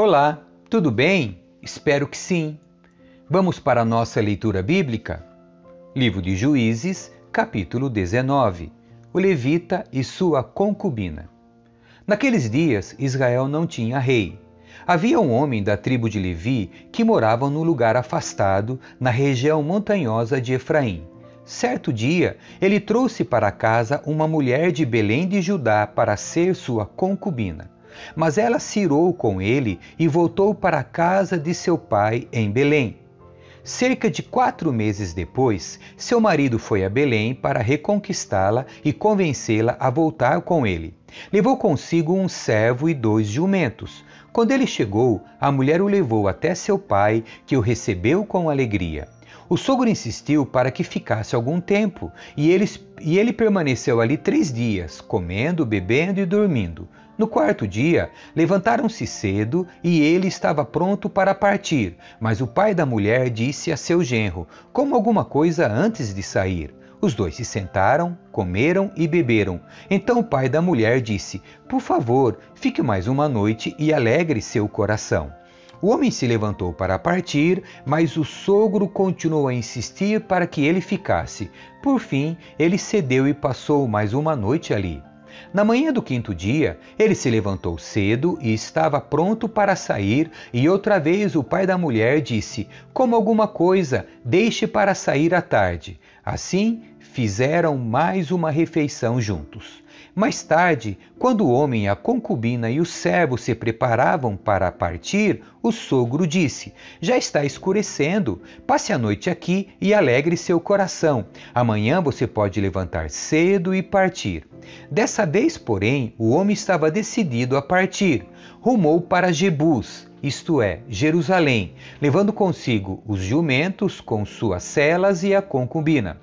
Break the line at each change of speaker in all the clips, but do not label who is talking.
Olá, tudo bem? Espero que sim. Vamos para a nossa leitura bíblica? Livro de Juízes, capítulo 19. O levita e sua concubina. Naqueles dias, Israel não tinha rei. Havia um homem da tribo de Levi que morava num lugar afastado, na região montanhosa de Efraim. Certo dia, ele trouxe para casa uma mulher de Belém de Judá para ser sua concubina. Mas ela cirou com ele e voltou para a casa de seu pai em Belém. Cerca de quatro meses depois, seu marido foi a Belém para reconquistá-la e convencê-la a voltar com ele. Levou consigo um servo e dois jumentos. Quando ele chegou, a mulher o levou até seu pai, que o recebeu com alegria. O sogro insistiu para que ficasse algum tempo, e ele, e ele permaneceu ali três dias, comendo, bebendo e dormindo. No quarto dia, levantaram-se cedo e ele estava pronto para partir, mas o pai da mulher disse a seu genro: Como alguma coisa antes de sair. Os dois se sentaram, comeram e beberam. Então o pai da mulher disse: Por favor, fique mais uma noite e alegre seu coração. O homem se levantou para partir, mas o sogro continuou a insistir para que ele ficasse. Por fim, ele cedeu e passou mais uma noite ali. Na manhã do quinto dia, ele se levantou cedo e estava pronto para sair, e outra vez o pai da mulher disse: Como alguma coisa, deixe para sair à tarde. Assim, fizeram mais uma refeição juntos. Mais tarde, quando o homem, a concubina e o servo se preparavam para partir, o sogro disse: Já está escurecendo, passe a noite aqui e alegre seu coração. Amanhã você pode levantar cedo e partir. Dessa vez, porém, o homem estava decidido a partir. Rumou para Jebus, isto é, Jerusalém, levando consigo os jumentos com suas celas e a concubina.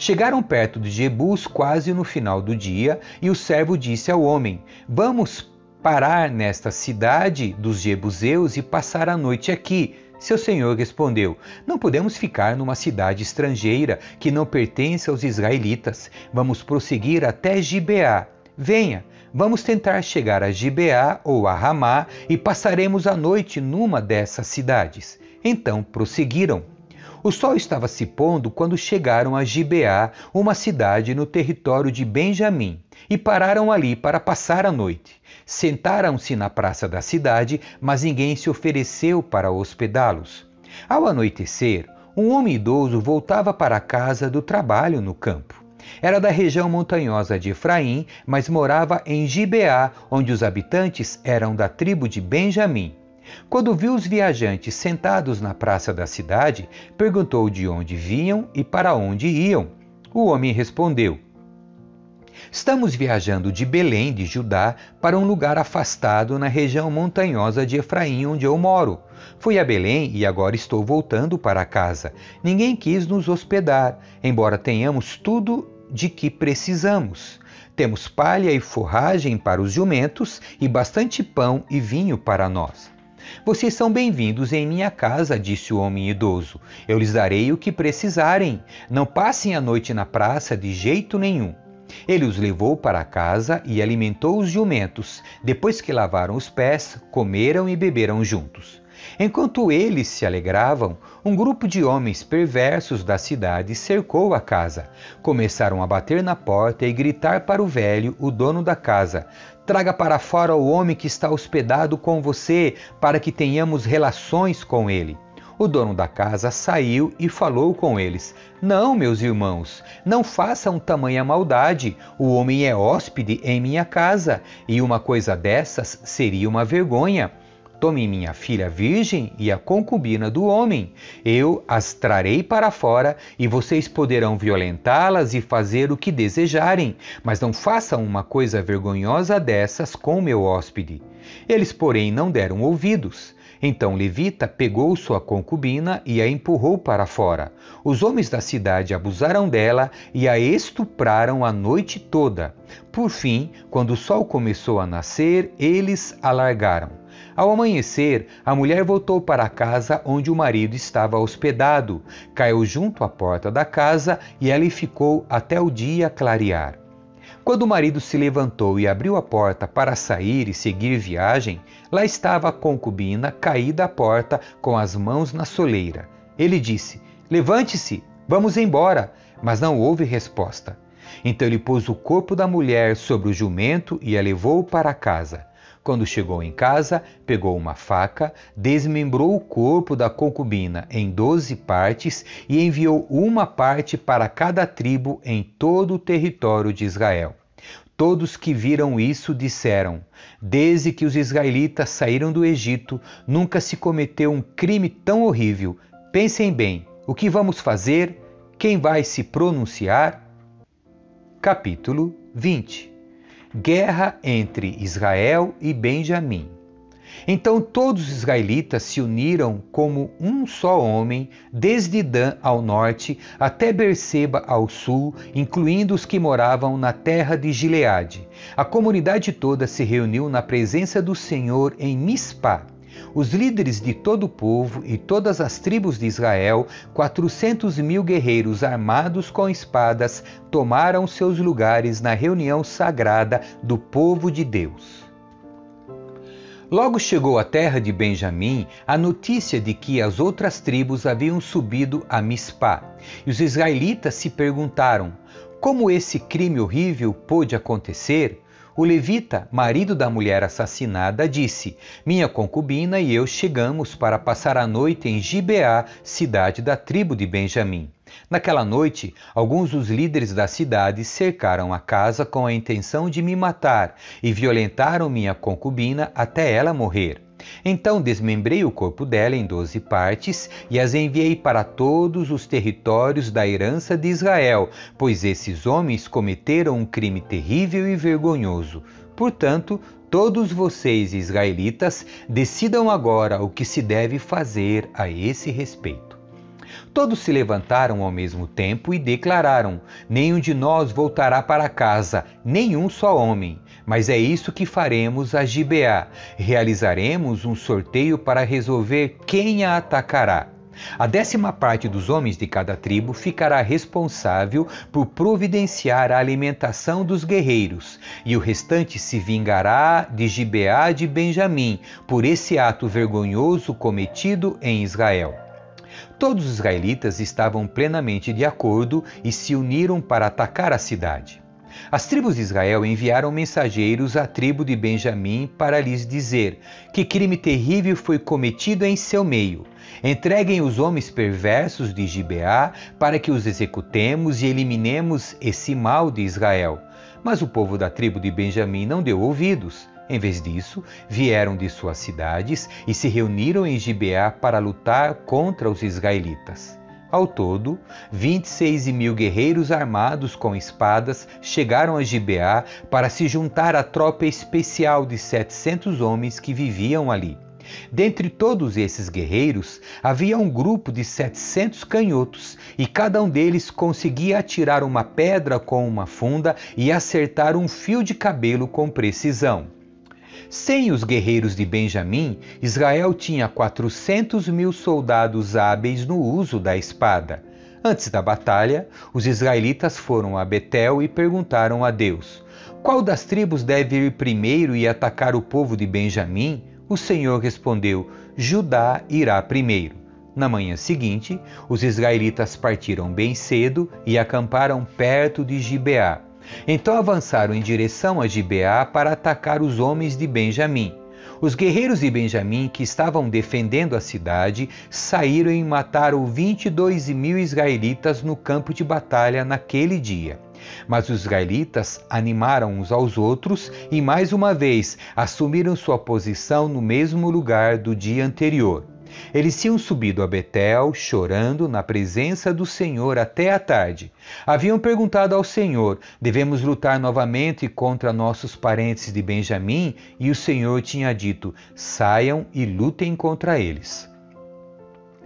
Chegaram perto de Jebus quase no final do dia, e o servo disse ao homem: Vamos parar nesta cidade dos Jebuseus e passar a noite aqui. Seu senhor respondeu: Não podemos ficar numa cidade estrangeira que não pertence aos israelitas. Vamos prosseguir até Gibeá. Venha, vamos tentar chegar a Gibeá ou a Ramá e passaremos a noite numa dessas cidades. Então prosseguiram. O sol estava se pondo quando chegaram a Gibeá, uma cidade no território de Benjamim, e pararam ali para passar a noite. Sentaram-se na praça da cidade, mas ninguém se ofereceu para hospedá-los. Ao anoitecer, um homem idoso voltava para a casa do trabalho no campo. Era da região montanhosa de Efraim, mas morava em Gibeá, onde os habitantes eram da tribo de Benjamim. Quando viu os viajantes sentados na praça da cidade, perguntou de onde vinham e para onde iam. O homem respondeu: Estamos viajando de Belém, de Judá, para um lugar afastado na região montanhosa de Efraim, onde eu moro. Fui a Belém e agora estou voltando para casa. Ninguém quis nos hospedar, embora tenhamos tudo de que precisamos. Temos palha e forragem para os jumentos e bastante pão e vinho para nós. Vocês são bem-vindos em minha casa, disse o homem idoso. Eu lhes darei o que precisarem. Não passem a noite na praça de jeito nenhum. Ele os levou para casa e alimentou os jumentos. Depois que lavaram os pés, comeram e beberam juntos. Enquanto eles se alegravam, um grupo de homens perversos da cidade cercou a casa. Começaram a bater na porta e gritar para o velho, o dono da casa: Traga para fora o homem que está hospedado com você, para que tenhamos relações com ele. O dono da casa saiu e falou com eles: Não, meus irmãos, não façam tamanha maldade. O homem é hóspede em minha casa, e uma coisa dessas seria uma vergonha. Tome minha filha virgem e a concubina do homem. Eu as trarei para fora e vocês poderão violentá-las e fazer o que desejarem, mas não façam uma coisa vergonhosa dessas com meu hóspede. Eles, porém, não deram ouvidos. Então Levita pegou sua concubina e a empurrou para fora. Os homens da cidade abusaram dela e a estupraram a noite toda. Por fim, quando o sol começou a nascer, eles a largaram. Ao amanhecer, a mulher voltou para a casa onde o marido estava hospedado, caiu junto à porta da casa e ali ficou até o dia clarear. Quando o marido se levantou e abriu a porta para sair e seguir viagem, lá estava a concubina caída à porta com as mãos na soleira. Ele disse: Levante-se, vamos embora. Mas não houve resposta. Então ele pôs o corpo da mulher sobre o jumento e a levou para casa. Quando chegou em casa, pegou uma faca, desmembrou o corpo da concubina em doze partes e enviou uma parte para cada tribo em todo o território de Israel. Todos que viram isso disseram: Desde que os israelitas saíram do Egito, nunca se cometeu um crime tão horrível. Pensem bem: o que vamos fazer? Quem vai se pronunciar? Capítulo 20 guerra entre Israel e Benjamim. Então todos os israelitas se uniram como um só homem, desde Dan ao norte até Berseba ao sul, incluindo os que moravam na terra de Gileade. A comunidade toda se reuniu na presença do Senhor em Mispá. Os líderes de todo o povo e todas as tribos de Israel, quatrocentos mil guerreiros armados com espadas, tomaram seus lugares na reunião sagrada do povo de Deus. Logo chegou à terra de Benjamim a notícia de que as outras tribos haviam subido a Mispá. E os israelitas se perguntaram: como esse crime horrível pôde acontecer? O levita, marido da mulher assassinada, disse: Minha concubina e eu chegamos para passar a noite em Gibeá, cidade da tribo de Benjamim. Naquela noite, alguns dos líderes da cidade cercaram a casa com a intenção de me matar e violentaram minha concubina até ela morrer. Então desmembrei o corpo dela em doze partes e as enviei para todos os territórios da herança de Israel, pois esses homens cometeram um crime terrível e vergonhoso. Portanto, todos vocês, israelitas, decidam agora o que se deve fazer a esse respeito. Todos se levantaram ao mesmo tempo e declararam: Nenhum de nós voltará para casa, nenhum só homem. Mas é isso que faremos a Gibeá. Realizaremos um sorteio para resolver quem a atacará. A décima parte dos homens de cada tribo ficará responsável por providenciar a alimentação dos guerreiros, e o restante se vingará de Gibeá de Benjamim por esse ato vergonhoso cometido em Israel. Todos os israelitas estavam plenamente de acordo e se uniram para atacar a cidade. As tribos de Israel enviaram mensageiros à tribo de Benjamim para lhes dizer que crime terrível foi cometido em seu meio. Entreguem os homens perversos de Gibeá para que os executemos e eliminemos esse mal de Israel. Mas o povo da tribo de Benjamim não deu ouvidos. Em vez disso, vieram de suas cidades e se reuniram em Gibeá para lutar contra os israelitas. Ao todo, 26 mil guerreiros armados com espadas chegaram a Gibeá para se juntar à tropa especial de 700 homens que viviam ali. Dentre todos esses guerreiros, havia um grupo de 700 canhotos, e cada um deles conseguia atirar uma pedra com uma funda e acertar um fio de cabelo com precisão. Sem os guerreiros de Benjamim, Israel tinha 400 mil soldados hábeis no uso da espada. Antes da batalha, os israelitas foram a Betel e perguntaram a Deus: Qual das tribos deve ir primeiro e atacar o povo de Benjamim? O Senhor respondeu: Judá irá primeiro. Na manhã seguinte, os israelitas partiram bem cedo e acamparam perto de Gibeá. Então avançaram em direção a Gibeá para atacar os homens de Benjamim. Os guerreiros de Benjamim que estavam defendendo a cidade saíram e mataram 22 mil israelitas no campo de batalha naquele dia. Mas os israelitas animaram uns aos outros e mais uma vez assumiram sua posição no mesmo lugar do dia anterior. Eles tinham subido a Betel, chorando na presença do Senhor até a tarde. Haviam perguntado ao Senhor: devemos lutar novamente contra nossos parentes de Benjamim? E o Senhor tinha dito: saiam e lutem contra eles.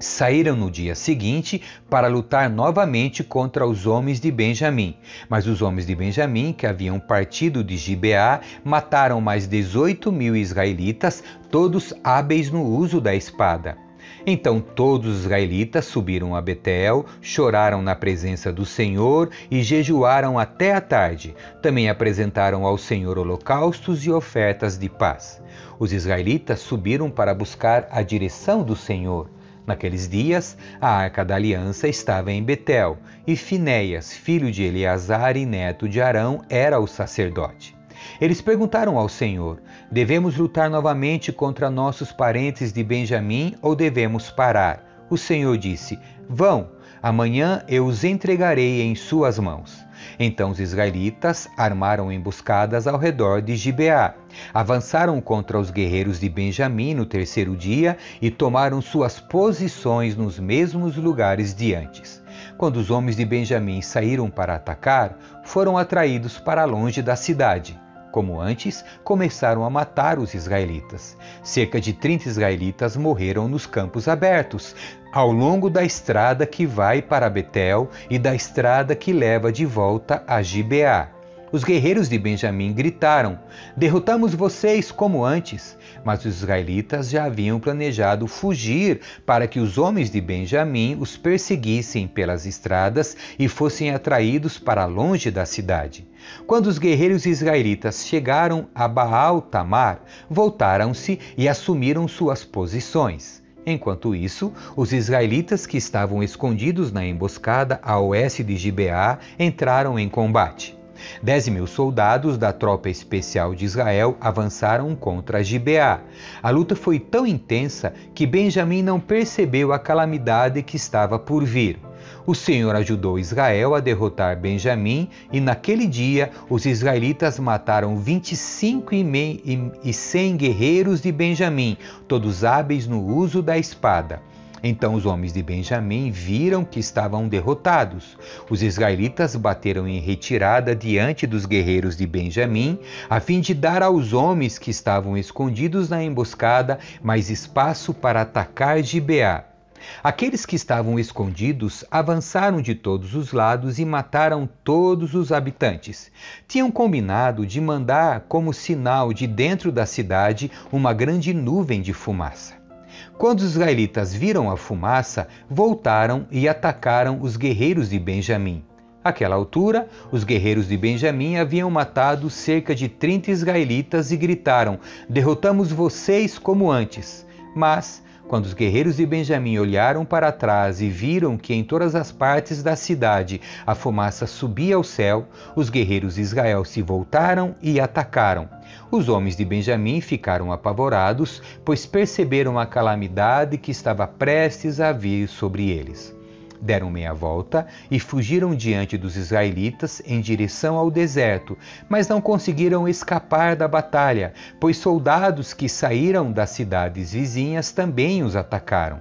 Saíram no dia seguinte para lutar novamente contra os homens de Benjamim. Mas os homens de Benjamim, que haviam partido de Gibeá, mataram mais 18 mil israelitas, todos hábeis no uso da espada. Então todos os israelitas subiram a Betel, choraram na presença do Senhor e jejuaram até a tarde. Também apresentaram ao Senhor holocaustos e ofertas de paz. Os israelitas subiram para buscar a direção do Senhor. Naqueles dias, a arca da aliança estava em Betel, e Finéias, filho de Eleazar e neto de Arão, era o sacerdote. Eles perguntaram ao Senhor: Devemos lutar novamente contra nossos parentes de Benjamim ou devemos parar? O Senhor disse: Vão, amanhã eu os entregarei em suas mãos. Então os israelitas armaram emboscadas ao redor de Gibeá. Avançaram contra os guerreiros de Benjamim no terceiro dia e tomaram suas posições nos mesmos lugares de antes. Quando os homens de Benjamim saíram para atacar, foram atraídos para longe da cidade como antes, começaram a matar os israelitas. Cerca de 30 israelitas morreram nos campos abertos, ao longo da estrada que vai para Betel e da estrada que leva de volta a Gibeá. Os guerreiros de Benjamim gritaram: Derrotamos vocês como antes. Mas os israelitas já haviam planejado fugir para que os homens de Benjamim os perseguissem pelas estradas e fossem atraídos para longe da cidade. Quando os guerreiros israelitas chegaram a Baal Tamar, voltaram-se e assumiram suas posições. Enquanto isso, os israelitas que estavam escondidos na emboscada a oeste de Gibeá entraram em combate. Dez mil soldados da tropa especial de Israel avançaram contra Gibeá. A luta foi tão intensa que Benjamim não percebeu a calamidade que estava por vir. O Senhor ajudou Israel a derrotar Benjamim, e naquele dia os israelitas mataram 25 e 100 guerreiros de Benjamim, todos hábeis no uso da espada. Então os homens de Benjamim viram que estavam derrotados. Os israelitas bateram em retirada diante dos guerreiros de Benjamim, a fim de dar aos homens que estavam escondidos na emboscada mais espaço para atacar Gibeá. Aqueles que estavam escondidos avançaram de todos os lados e mataram todos os habitantes. Tinham combinado de mandar como sinal de dentro da cidade uma grande nuvem de fumaça. Quando os israelitas viram a fumaça, voltaram e atacaram os guerreiros de Benjamim. Àquela altura, os guerreiros de Benjamim haviam matado cerca de 30 israelitas e gritaram: Derrotamos vocês como antes. Mas quando os guerreiros de Benjamim olharam para trás e viram que em todas as partes da cidade a fumaça subia ao céu, os guerreiros de Israel se voltaram e atacaram. Os homens de Benjamim ficaram apavorados, pois perceberam a calamidade que estava prestes a vir sobre eles deram meia volta e fugiram diante dos israelitas em direção ao deserto, mas não conseguiram escapar da batalha, pois soldados que saíram das cidades vizinhas também os atacaram.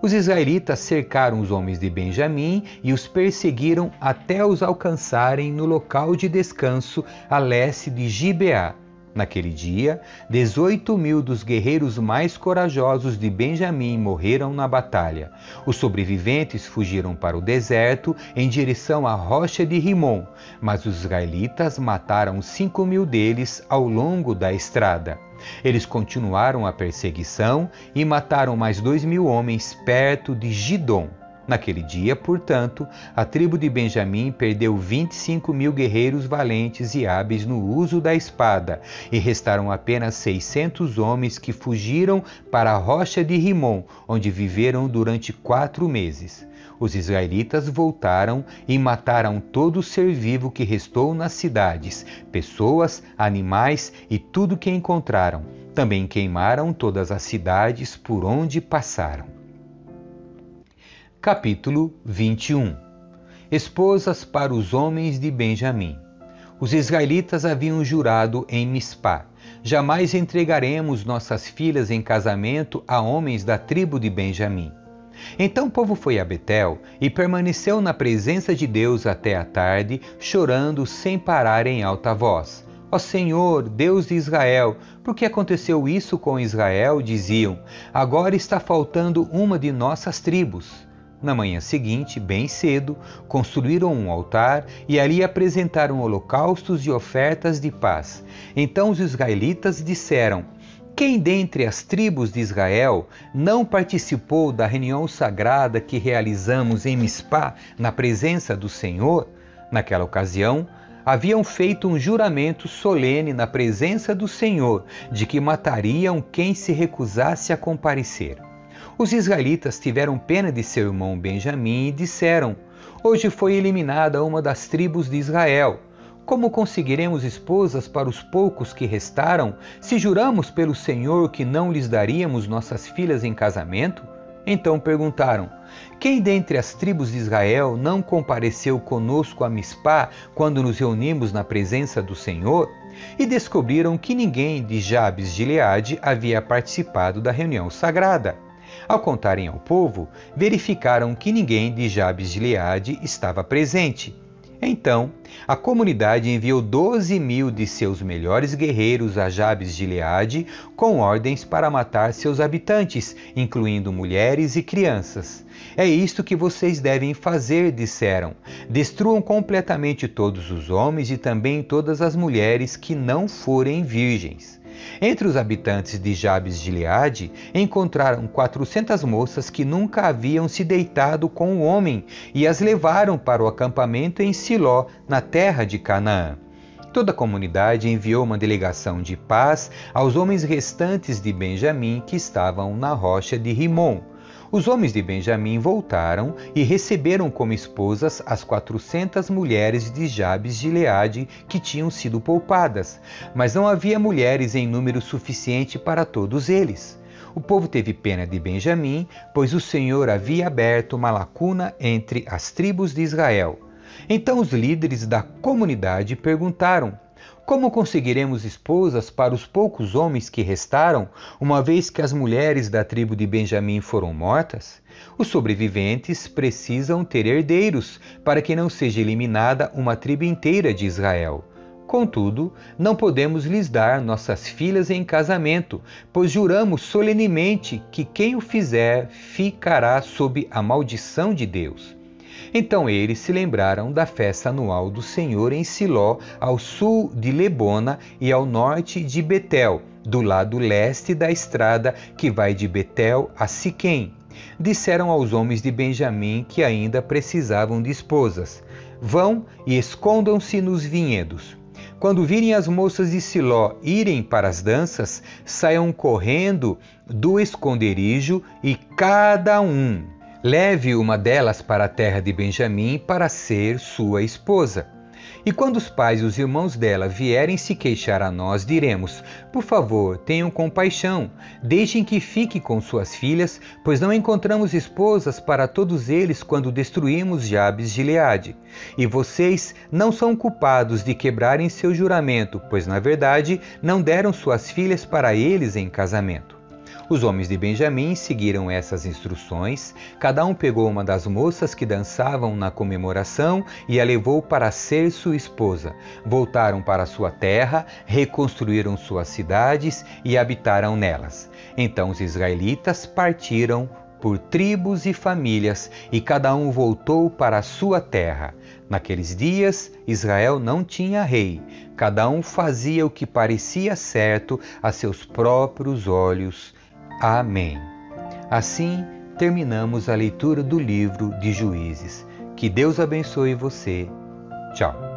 Os israelitas cercaram os homens de Benjamim e os perseguiram até os alcançarem no local de descanso a leste de Gibeá. Naquele dia, 18 mil dos guerreiros mais corajosos de Benjamim morreram na batalha. Os sobreviventes fugiram para o deserto em direção à rocha de Rimon, mas os israelitas mataram 5 mil deles ao longo da estrada. Eles continuaram a perseguição e mataram mais dois mil homens perto de Gidom. Naquele dia, portanto, a tribo de Benjamim perdeu 25 mil guerreiros valentes e hábeis no uso da espada, e restaram apenas 600 homens que fugiram para a rocha de Rimon, onde viveram durante quatro meses. Os israelitas voltaram e mataram todo o ser vivo que restou nas cidades, pessoas, animais e tudo que encontraram. Também queimaram todas as cidades por onde passaram. Capítulo 21 Esposas para os homens de Benjamim. Os israelitas haviam jurado em Mispá: Jamais entregaremos nossas filhas em casamento a homens da tribo de Benjamim. Então o povo foi a Betel e permaneceu na presença de Deus até a tarde, chorando sem parar em alta voz. Ó Senhor, Deus de Israel, por que aconteceu isso com Israel? Diziam: Agora está faltando uma de nossas tribos. Na manhã seguinte, bem cedo, construíram um altar e ali apresentaram holocaustos e ofertas de paz. Então os israelitas disseram: Quem dentre as tribos de Israel não participou da reunião sagrada que realizamos em Mispá, na presença do Senhor? Naquela ocasião, haviam feito um juramento solene na presença do Senhor de que matariam quem se recusasse a comparecer. Os israelitas tiveram pena de seu irmão Benjamim e disseram: Hoje foi eliminada uma das tribos de Israel. Como conseguiremos esposas para os poucos que restaram, se juramos pelo Senhor que não lhes daríamos nossas filhas em casamento? Então perguntaram: Quem dentre as tribos de Israel não compareceu conosco a Mispá quando nos reunimos na presença do Senhor? E descobriram que ninguém de Jabes de Gileade havia participado da reunião sagrada. Ao contarem ao povo, verificaram que ninguém de Jabes de Gileade estava presente. Então, a comunidade enviou 12 mil de seus melhores guerreiros a Jabes de Gileade com ordens para matar seus habitantes, incluindo mulheres e crianças. É isto que vocês devem fazer, disseram. Destruam completamente todos os homens e também todas as mulheres que não forem virgens. Entre os habitantes de Jabes de Gileade, encontraram 400 moças que nunca haviam se deitado com o homem e as levaram para o acampamento em Siló, na terra de Canaã. Toda a comunidade enviou uma delegação de paz aos homens restantes de Benjamim que estavam na rocha de Rimon. Os homens de Benjamim voltaram e receberam como esposas as quatrocentas mulheres de Jabes de Leade que tinham sido poupadas, mas não havia mulheres em número suficiente para todos eles. O povo teve pena de Benjamim, pois o Senhor havia aberto uma lacuna entre as tribos de Israel. Então os líderes da comunidade perguntaram: como conseguiremos esposas para os poucos homens que restaram, uma vez que as mulheres da tribo de Benjamim foram mortas? Os sobreviventes precisam ter herdeiros para que não seja eliminada uma tribo inteira de Israel. Contudo, não podemos lhes dar nossas filhas em casamento, pois juramos solenemente que quem o fizer ficará sob a maldição de Deus. Então eles se lembraram da festa anual do Senhor em Siló, ao sul de Lebona e ao norte de Betel, do lado leste da estrada que vai de Betel a Siquém. Disseram aos homens de Benjamim que ainda precisavam de esposas: Vão e escondam-se nos vinhedos. Quando virem as moças de Siló irem para as danças, saiam correndo do esconderijo e cada um Leve uma delas para a terra de Benjamim para ser sua esposa. E quando os pais e os irmãos dela vierem se queixar a nós, diremos: Por favor, tenham compaixão, deixem que fique com suas filhas, pois não encontramos esposas para todos eles quando destruímos Jabes de Leade. E vocês não são culpados de quebrarem seu juramento, pois na verdade não deram suas filhas para eles em casamento. Os homens de Benjamim seguiram essas instruções. Cada um pegou uma das moças que dançavam na comemoração e a levou para ser sua esposa. Voltaram para sua terra, reconstruíram suas cidades e habitaram nelas. Então os israelitas partiram por tribos e famílias, e cada um voltou para a sua terra. Naqueles dias, Israel não tinha rei, cada um fazia o que parecia certo a seus próprios olhos. Amém. Assim terminamos a leitura do livro de Juízes. Que Deus abençoe você. Tchau.